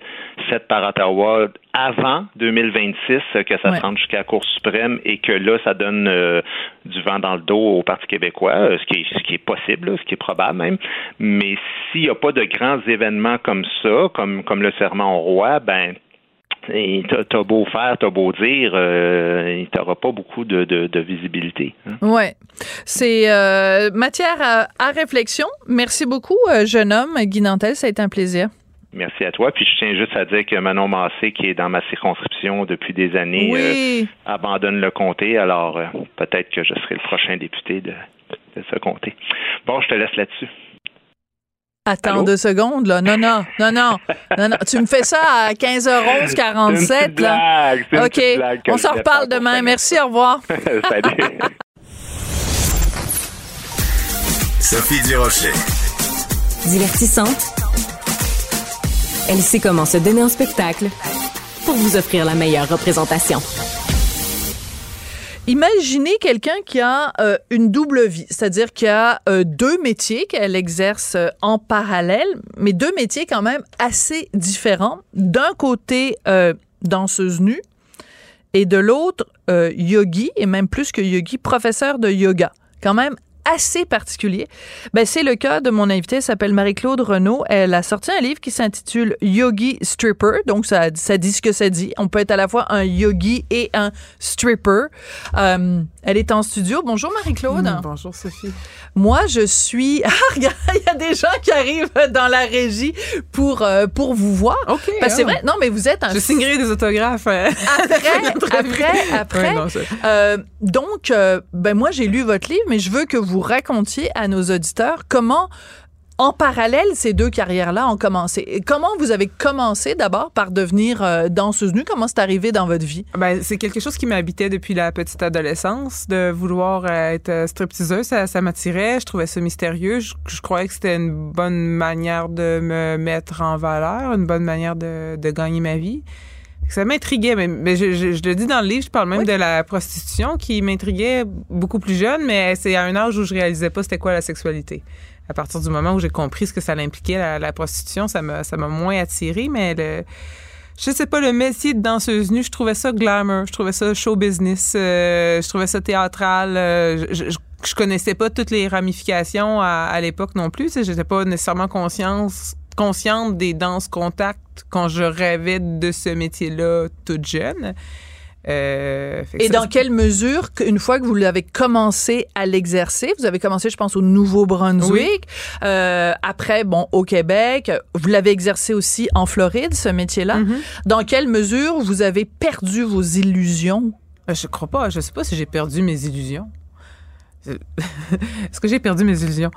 faites par Ottawa avant 2026, que ça se rende jusqu'à la Cour suprême et que là, ça donne euh, du vent dans le dos au Parti québécois, euh, ce qui est, ce qui est possible, ce qui est probable même. Mais s'il n'y a pas de grands événements comme ça, comme, comme le serment au roi, ben et t'as beau faire, t'as beau dire, euh, t'auras pas beaucoup de, de, visibilité. Hein. Ouais, c'est euh, matière à, réflexion. Merci beaucoup, euh, jeune homme, Guy Nantel, ça a été un plaisir. Merci à toi. Puis je tiens juste à dire que Manon Massé, qui est dans ma circonscription depuis des années, euh, abandonne le comté. Alors peut-être que je serai le prochain député de, de ce comté. Bon, je te laisse là-dessus. Attends deux secondes, là. Non, non, non, non. non, non. Tu me fais ça à 15h11, 47, là. OK. On s'en reparle demain. Merci, au revoir. Salut. Sophie Durocher. Divertissante. Elle sait comment se donner en spectacle pour vous offrir la meilleure représentation. Imaginez quelqu'un qui a euh, une double vie, c'est-à-dire qui a euh, deux métiers qu'elle exerce euh, en parallèle, mais deux métiers quand même assez différents. D'un côté, danseuse nue, et de l'autre, yogi, et même plus que yogi, professeur de yoga. Quand même assez particulier. Ben, c'est le cas de mon invitée, elle s'appelle Marie-Claude Renaud. Elle a sorti un livre qui s'intitule Yogi Stripper. Donc, ça, ça dit ce que ça dit. On peut être à la fois un yogi et un stripper. Euh, elle est en studio. Bonjour Marie-Claude. Mm, bonjour Sophie. Moi, je suis. Ah, regarde, il y a des gens qui arrivent dans la régie pour, euh, pour vous voir. OK. Parce c'est ah. vrai. Non, mais vous êtes un. Je signerai des autographes. Euh, après, après, après. donc, ben moi, j'ai lu votre livre, mais je veux que vous vous racontiez à nos auditeurs comment en parallèle, ces deux carrières-là ont commencé? Comment vous avez commencé d'abord par devenir euh, danseuse nue? Comment c'est arrivé dans votre vie? Ben, c'est quelque chose qui m'habitait depuis la petite adolescence, de vouloir euh, être stripteaseuse. Ça, ça m'attirait. Je trouvais ça mystérieux. Je, croyais que c'était une bonne manière de me mettre en valeur, une bonne manière de, de gagner ma vie. Ça m'intriguait, mais, je, le dis dans le livre, je parle même de la prostitution qui m'intriguait beaucoup plus jeune, mais c'est à un âge où je réalisais pas c'était quoi la sexualité. À partir du moment où j'ai compris ce que ça impliquait, la, prostitution, ça m'a, ça m'a moins attiré, mais le, je sais pas, le métier de danseuse nue, je trouvais ça glamour, je trouvais ça show business, euh, je trouvais ça théâtral. Euh, je, je, connaissais pas toutes les ramifications à, l'époque non plus. J'étais pas nécessairement conscience, consciente des danses quand je rêvais de ce métier-là toute jeune. Euh, Et dans quelle mesure, une fois que vous l'avez commencé à l'exercer, vous avez commencé, je pense, au Nouveau-Brunswick, euh, après, bon, au Québec, vous l'avez exercé aussi en Floride, ce métier-là. Mm-hmm. Dans quelle mesure vous avez perdu vos illusions? Euh, je crois pas. Je sais pas si j'ai perdu mes illusions. Est-ce que j'ai perdu mes illusions?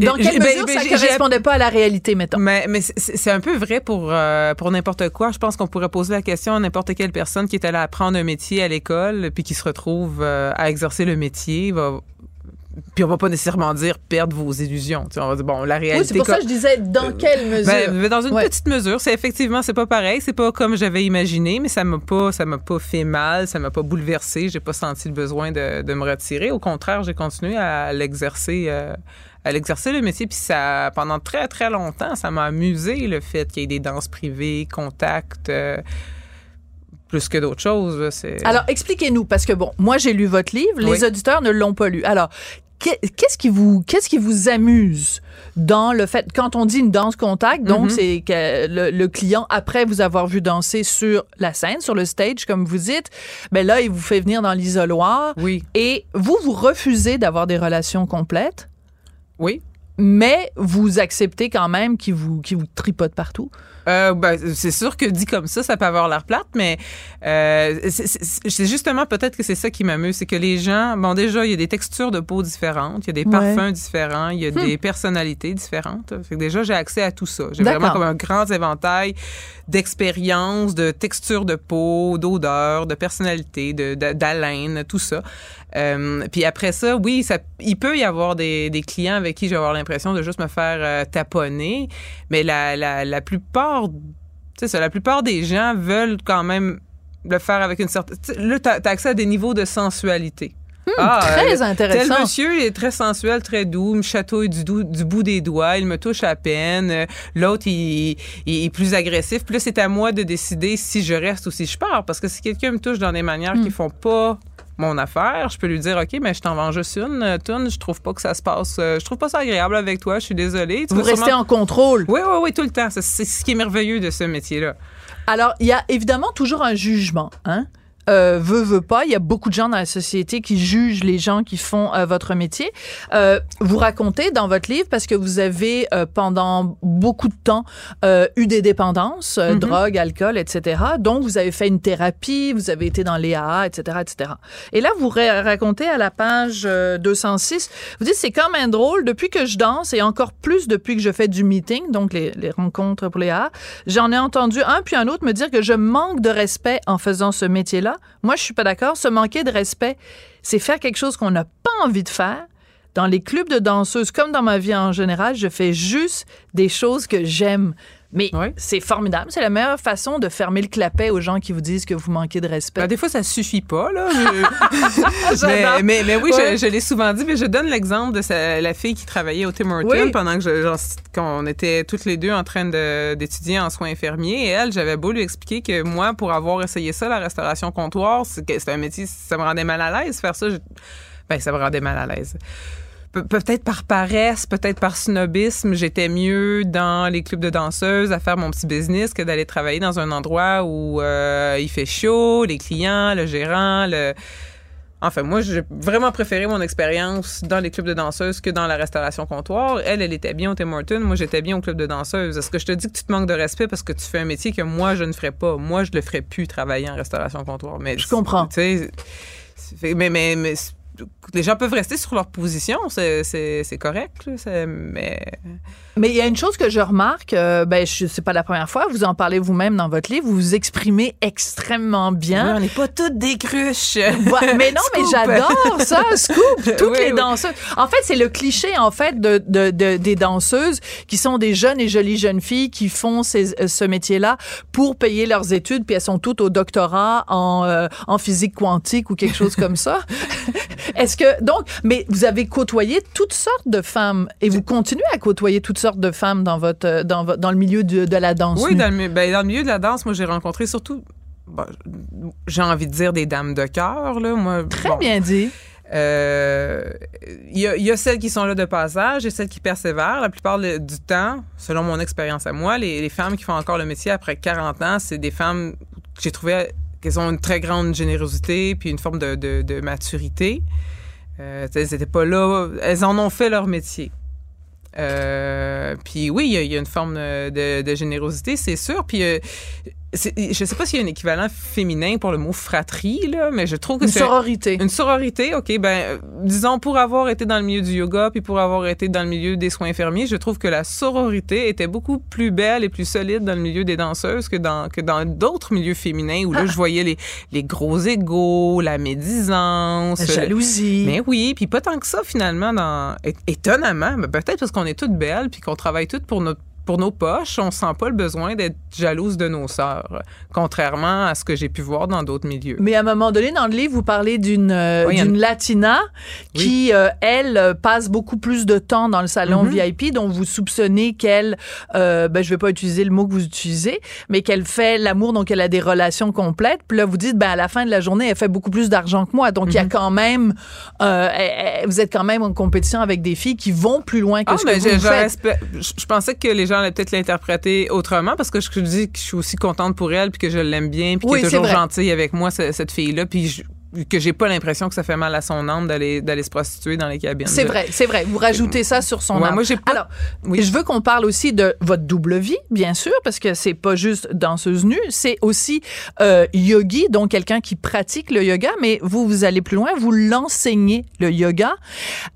Dans quelle mesure ben, ça ne correspondait pas à la réalité, mettons? Mais, mais c'est un peu vrai pour, euh, pour n'importe quoi. Je pense qu'on pourrait poser la question à n'importe quelle personne qui est allée apprendre un métier à l'école puis qui se retrouve euh, à exercer le métier. Va, puis on va pas nécessairement dire perdre vos illusions. Tu sais, on va dire bon la réalité. Oui, c'est pour ça que je disais dans euh, quelle mesure? Ben, dans une petite mesure, c'est effectivement c'est pas pareil, c'est pas comme j'avais imaginé, mais ça m'a pas ça m'a pas fait mal, ça m'a pas bouleversé, j'ai pas senti le besoin de, de me retirer. Au contraire, j'ai continué à l'exercer à l'exercer le métier. Puis ça, pendant très, très longtemps, ça m'a amusé le fait qu'il y ait des danses privées, contacts. Euh, plus que d'autres choses. Alors, expliquez-nous, parce que bon, moi j'ai lu votre livre, les auditeurs ne l'ont pas lu. Alors, qu'est-ce qui vous qu'est-ce qui vous amuse dans le fait quand on dit une danse contact donc mm-hmm. c'est que le, client après vous avoir vu danser sur la scène sur le stage comme vous dites ben là il vous fait venir dans l'isoloir oui et vous vous refusez d'avoir des relations complètes? Oui. Mais vous acceptez quand même qu'il vous, qu'il vous tripote partout. Euh, ben, c'est sûr que dit comme ça, ça peut avoir l'air plate, mais euh, c'est justement peut-être que c'est ça qui m'amuse, c'est que les gens, bon déjà, il y a des textures de peau différentes, il y a des parfums différents, il y a hmm. des personnalités différentes. Fait que déjà, j'ai accès à tout ça. J'ai vraiment comme un grand éventail d'expériences, de textures de peau, d'odeur, de personnalité, d'haleine, tout ça. Euh, puis après ça, oui, ça, il peut y avoir des, des clients avec qui je vais avoir l'impression de juste me faire euh, taponner, mais la, la, la plupart, tu sais, la plupart des gens veulent quand même le faire avec une certaine. Là, tu as, accès à des niveaux de sensualité. Hmm, ah, très euh, intéressant. Tel monsieur est très sensuel, très doux, me chatouille du, du bout des doigts, il me touche à peine. L'autre, il, il, est plus agressif. Puis là, c'est à moi de décider si je reste ou si je pars. Parce que si quelqu'un me touche dans des manières hmm. qui font pas mon affaire, je peux lui dire OK, mais je t'en vends juste une euh, tune, je trouve pas que ça se passe euh, je trouve pas ça agréable avec toi, je suis désolée. Vous restez en contrôle. Oui oui oui, tout le temps, c'est ce qui est merveilleux de ce métier-là. Alors, il y a évidemment toujours un jugement, hein? Euh, veut, veut pas. Il y a beaucoup de gens dans la société qui jugent les gens qui font euh, votre métier. Euh, vous racontez dans votre livre, parce que vous avez euh, pendant beaucoup de temps euh, eu des dépendances, mm-hmm. drogue, alcool, etc. Donc, vous avez fait une thérapie, vous avez été dans l'EAA, etc., etc. Et là, vous racontez à la page 206, vous dites, c'est quand même drôle, depuis que je danse, et encore plus depuis que je fais du meeting, donc les, les rencontres pour l'EAA, j'en ai entendu un puis un autre me dire que je manque de respect en faisant ce métier-là moi, je suis pas d'accord. Se manquer de respect, c'est faire quelque chose qu'on n'a pas envie de faire. Dans les clubs de danseuses, comme dans ma vie en général, je fais juste des choses que j'aime. Mais c'est formidable. C'est la meilleure façon de fermer le clapet aux gens qui vous disent que vous manquez de respect. Ben, des fois, ça suffit pas, là. mais, mais, oui, je, l'ai souvent dit, mais je donne l'exemple de la fille qui travaillait au Tim Hortons pendant que qu'on était toutes les deux en train d'étudier en soins infirmiers. Et elle, j'avais beau lui expliquer que moi, pour avoir essayé ça, la restauration comptoir, c'est un métier, ça me rendait mal à l'aise faire ça. ben, ça me rendait mal à l'aise peut-être par paresse, peut-être par snobisme, j'étais mieux dans les clubs de danseuses à faire mon petit business que d'aller travailler dans un endroit où euh, il fait chaud, les clients, le gérant, le... Enfin, moi, j'ai vraiment préféré mon expérience dans les clubs de danseuses que dans la restauration comptoir. Elle, elle était bien au Tim Hortons. Moi, j'étais bien au club de danseuses. Est-ce que je te dis que tu te manques de respect parce que tu fais un métier que moi, je ne ferais pas? Moi, je le ferais plus travailler en restauration comptoir. Mais, je comprends. Tu sais, mais, mais, les gens peuvent rester sur leur position, c'est correct, mais... Mais il y a une chose que je remarque, euh, ben, je sais pas la première fois, vous en parlez vous-même dans votre livre, vous vous exprimez extrêmement bien. on n'est pas toutes des cruches. mais non, mais j'adore ça, scoop, toutes les danseuses. En fait, c'est le cliché, en fait, de, de, des danseuses qui sont des jeunes et jolies jeunes filles qui font ces, euh, ce métier-là pour payer leurs études, puis elles sont toutes au doctorat en, euh, en physique quantique ou quelque chose comme ça. Est-ce que donc, mais vous avez côtoyé toutes sortes de femmes et vous continuez à côtoyer toutes sortes de femmes dans votre dans, dans le milieu de, de la danse. Oui, dans le, ben, dans le milieu de la danse, moi j'ai rencontré surtout, j'ai envie de dire des dames de cœur là. Moi, très bien dit. Il euh, y, a, y, a, celles qui sont là de passage et celles qui persévèrent. La plupart du temps, selon mon expérience à moi, les, les, femmes qui font encore le métier après 40 ans, c'est des femmes que j'ai trouvé qu'elles ont une très grande générosité puis une forme de, de, de maturité. Euh, elles n'étaient pas là, elles en ont fait leur métier. Euh, puis oui, il y, a une forme de, générosité, c'est sûr. Puis euh, je sais pas s'il y a un équivalent féminin pour le mot fratrie, là, mais je trouve que c'est... Une sororité. Une sororité, OK. Ben, disons, pour avoir été dans le milieu du yoga puis pour avoir été dans le milieu des soins infirmiers, je trouve que la sororité était beaucoup plus belle et plus solide dans le milieu des danseuses que dans que dans d'autres milieux féminins où là, je voyais les, les gros égaux, la médisance. La jalousie. Mais oui, puis pas tant que ça, finalement, dans... étonnamment, peut-être parce qu'on est toutes belles puis qu'on travaille toutes pour notre pour nos poches, on sent pas le besoin d'être jalouse de nos sœurs, contrairement à ce que j'ai pu voir dans d'autres milieux. Mais à un moment donné, dans le livre, vous parlez d'une euh, latina qui, euh, elle, passe beaucoup plus de temps dans le salon mhm. VIP, dont vous soupçonnez qu'elle, euh, ben, je vais pas utiliser le mot que vous utilisez, mais qu'elle fait l'amour, donc elle a des relations complètes. Puis là, vous dites, ben, à la fin de la journée, elle fait beaucoup plus d'argent que moi. Donc, il y a mhm. quand même, euh, vous êtes quand même en compétition avec des filles qui vont plus loin que ah, ce que vous faites. Je pensais que les gens allaient peut-être l'interpréter autrement parce que je, dis que je suis aussi contente pour elle puis que je l'aime bien puis qu'elle est toujours gentille avec moi cette, fille là puis je, que j'ai pas l'impression que ça fait mal à son âme d'aller d'aller se prostituer dans les cabines. C'est vrai, c'est vrai. Vous rajoutez ça sur son âme. Moi, j'ai Alors, je veux qu'on parle aussi de votre double vie, bien sûr, parce que c'est pas juste danseuse nue, c'est aussi euh, yogi, donc quelqu'un qui pratique le yoga, mais vous vous allez plus loin, vous l'enseignez le yoga.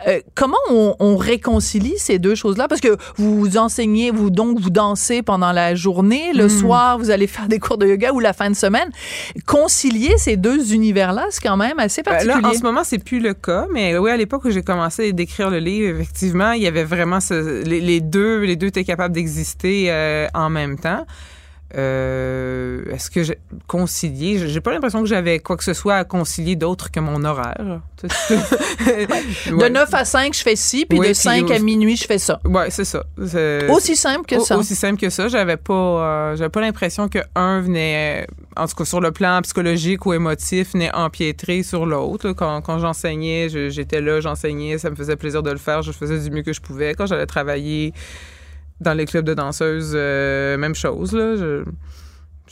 Euh, comment on, on, réconcilie ces deux choses-là? Parce que vous enseignez, vous donc vous dansez pendant la journée, le hmm. soir vous allez faire des cours de yoga ou la fin de semaine. Concilier ces deux univers-là, quand même assez particulier. là, en ce moment, c'est plus le cas, mais oui, à l'époque où j'ai commencé à décrire le livre, effectivement, il y avait vraiment les, deux, les deux étaient capables d'exister euh, en même temps. Euh, est-ce que j'ai concilié J'ai pas l'impression que j'avais quoi que ce soit à concilier d'autre que mon horaire. De 9 à 5, je fais ci, puis de 5 à minuit, je fais ça. Ouais, c'est ça. Aussi simple que ça. Aussi simple que ça. J'avais pas, euh, j'avais pas l'impression que un venait, en tout cas sur le plan psychologique ou émotif, venait empiétrer sur l'autre. Quand, quand j'enseignais, j'étais là, j'enseignais, ça me faisait plaisir de le faire, je faisais du mieux que je pouvais. Quand j'allais travailler dans les clubs de danseuses, euh, même chose. Là.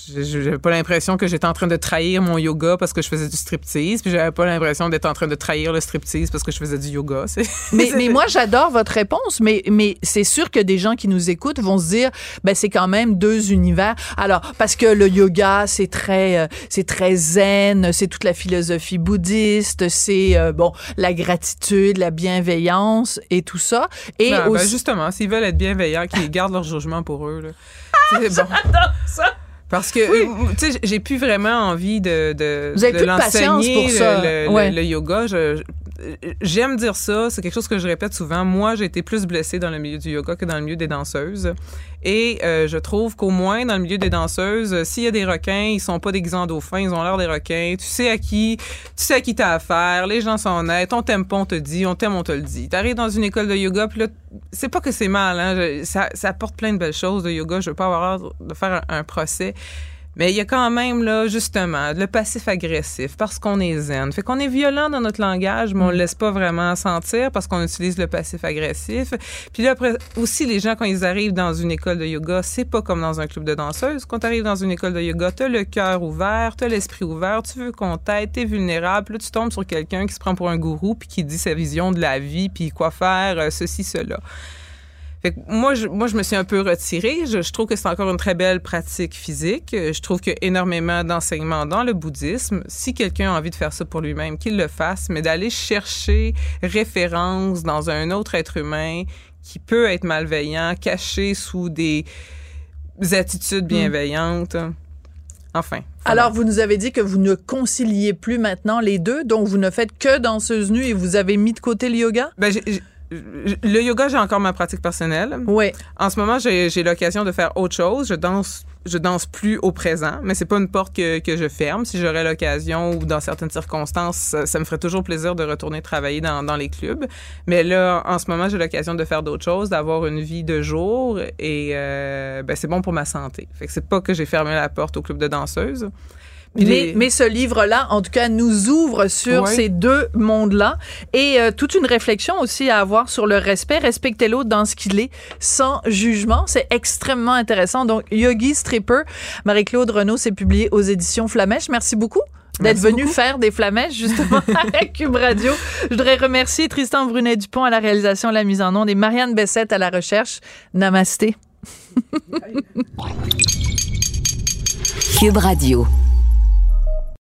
J'avais pas l'impression que j'étais en train de trahir mon yoga parce que je faisais du striptease, puis j'avais pas l'impression d'être en train de trahir le striptease parce que je faisais du yoga. Mais, mais moi, j'adore votre réponse, mais, mais c'est sûr que des gens qui nous écoutent vont se dire, ben c'est quand même deux univers. Alors, parce que le yoga, c'est très, euh, c'est très zen, c'est toute la philosophie bouddhiste, c'est, euh, bon, la gratitude, la bienveillance et tout ça. Et ben, ben, justement, s'ils veulent être bienveillants, qu'ils gardent leur jugement pour eux. Là. Ah, bon. Ça! Parce que, euh, tu sais, j'ai plus vraiment envie de, de, de l'enseigner, le, le, yoga. Je, j'aime dire ça, c'est quelque chose que je répète souvent. Moi, j'ai été plus blessée dans le milieu du yoga que dans le milieu des danseuses. Et euh, je trouve qu'au moins dans le milieu des danseuses, euh, s'il y a des requins, ils sont pas déguisés en dauphins, ils ont l'air des requins. Tu sais à qui, tu sais à qui t'as affaire. Les gens sont honnêtes. On t'aime pas, on te dit. On t'aime, on te le dit. T'arrives dans une école de yoga, puis là, c'est pas que c'est mal. Hein, ça, ça apporte plein de belles choses de yoga. Je veux pas avoir l'air de faire un procès. Mais il y a quand même, là, justement, le passif agressif, parce qu'on est zen. Fait qu'on est violent dans notre langage, mais on le mm. laisse pas vraiment sentir parce qu'on utilise le passif agressif. Puis là, après, aussi, les gens, quand ils arrivent dans une école de yoga, c'est pas comme dans un club de danseuses. Quand tu arrives dans une école de yoga, t'as le cœur ouvert, t'as l'esprit ouvert, tu veux qu'on t'aide, t'es vulnérable. Là, tu tombes sur quelqu'un qui se prend pour un gourou puis qui dit sa vision de la vie puis quoi faire, euh, ceci, cela. Fait moi, je, moi, je me suis un peu retirée. Je, trouve que c'est encore une très belle pratique physique. Je trouve qu'il y a énormément d'enseignements dans le bouddhisme. Si quelqu'un a envie de faire ça pour lui-même, qu'il le fasse, mais d'aller chercher référence dans un autre être humain qui peut être malveillant, caché sous des attitudes mm. bienveillantes. Enfin. Alors, vous nous avez dit que vous ne conciliez plus maintenant les deux, donc vous ne faites que danseuse nue et vous avez mis de côté le yoga? Ben, le yoga, j'ai encore ma pratique personnelle. Oui. En ce moment, j'ai l'occasion de faire autre chose. Je danse je danse plus au présent, mais c'est pas une porte que, que je ferme. Si j'aurais l'occasion ou dans certaines circonstances, ça, me ferait toujours plaisir de retourner travailler dans, dans les clubs. Mais là, en ce moment, j'ai l'occasion de faire d'autres choses, d'avoir une vie de jour et euh, ben, c'est bon pour ma santé. Fait que c'est pas que j'ai fermé la porte au club de danseuses. Mais, mais, ce livre-là, en tout cas, nous ouvre sur ces deux mondes-là et euh, toute une réflexion aussi à avoir sur le respect. Respecter l'autre dans ce qu'il est, sans jugement. C'est extrêmement intéressant. Donc, Yogi Stripper, Marie-Claude Renaud, c'est publié aux éditions Flamèche. Merci beaucoup d'être venu faire des flamèches justement à Cube Radio. Je voudrais remercier Tristan Brunet-Dupont à la réalisation, la mise en onde et Marianne Bessette à la recherche. Namasté. Cube Radio.